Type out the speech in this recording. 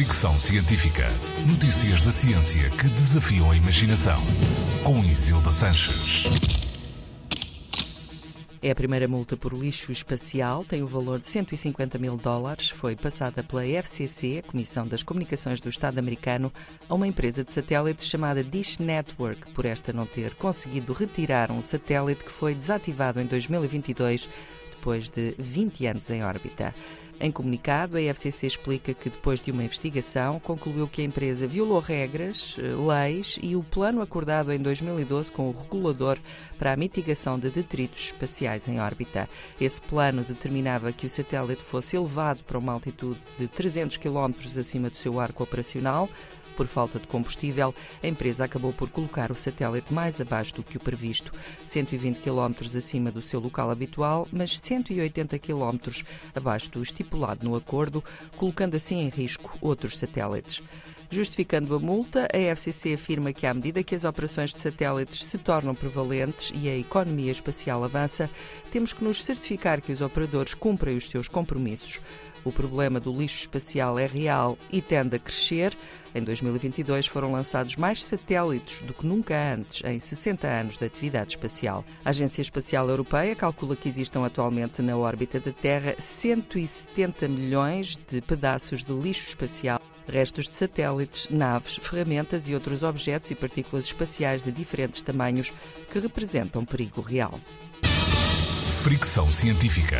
Fricção Científica. Notícias da ciência que desafiam a imaginação. Com Isilda Sanches. É a primeira multa por lixo espacial, tem o valor de 150 mil dólares. Foi passada pela FCC, a Comissão das Comunicações do Estado americano, a uma empresa de satélites chamada Dish Network, por esta não ter conseguido retirar um satélite que foi desativado em 2022, depois de 20 anos em órbita. Em comunicado, a FCC explica que depois de uma investigação concluiu que a empresa violou regras, eh, leis e o plano acordado em 2012 com o regulador para a mitigação de detritos espaciais em órbita. Esse plano determinava que o satélite fosse elevado para uma altitude de 300 km acima do seu arco operacional, por falta de combustível, a empresa acabou por colocar o satélite mais abaixo do que o previsto, 120 km acima do seu local habitual, mas 180 km abaixo do estipulado no acordo, colocando assim em risco outros satélites. Justificando a multa, a FCC afirma que, à medida que as operações de satélites se tornam prevalentes e a economia espacial avança, temos que nos certificar que os operadores cumprem os seus compromissos. O problema do lixo espacial é real e tende a crescer. Em 2022 foram lançados mais satélites do que nunca antes em 60 anos de atividade espacial. A Agência Espacial Europeia calcula que existam atualmente na órbita da Terra 170 milhões de pedaços de lixo espacial restos de satélites, naves, ferramentas e outros objetos e partículas espaciais de diferentes tamanhos que representam perigo real. Fricção científica.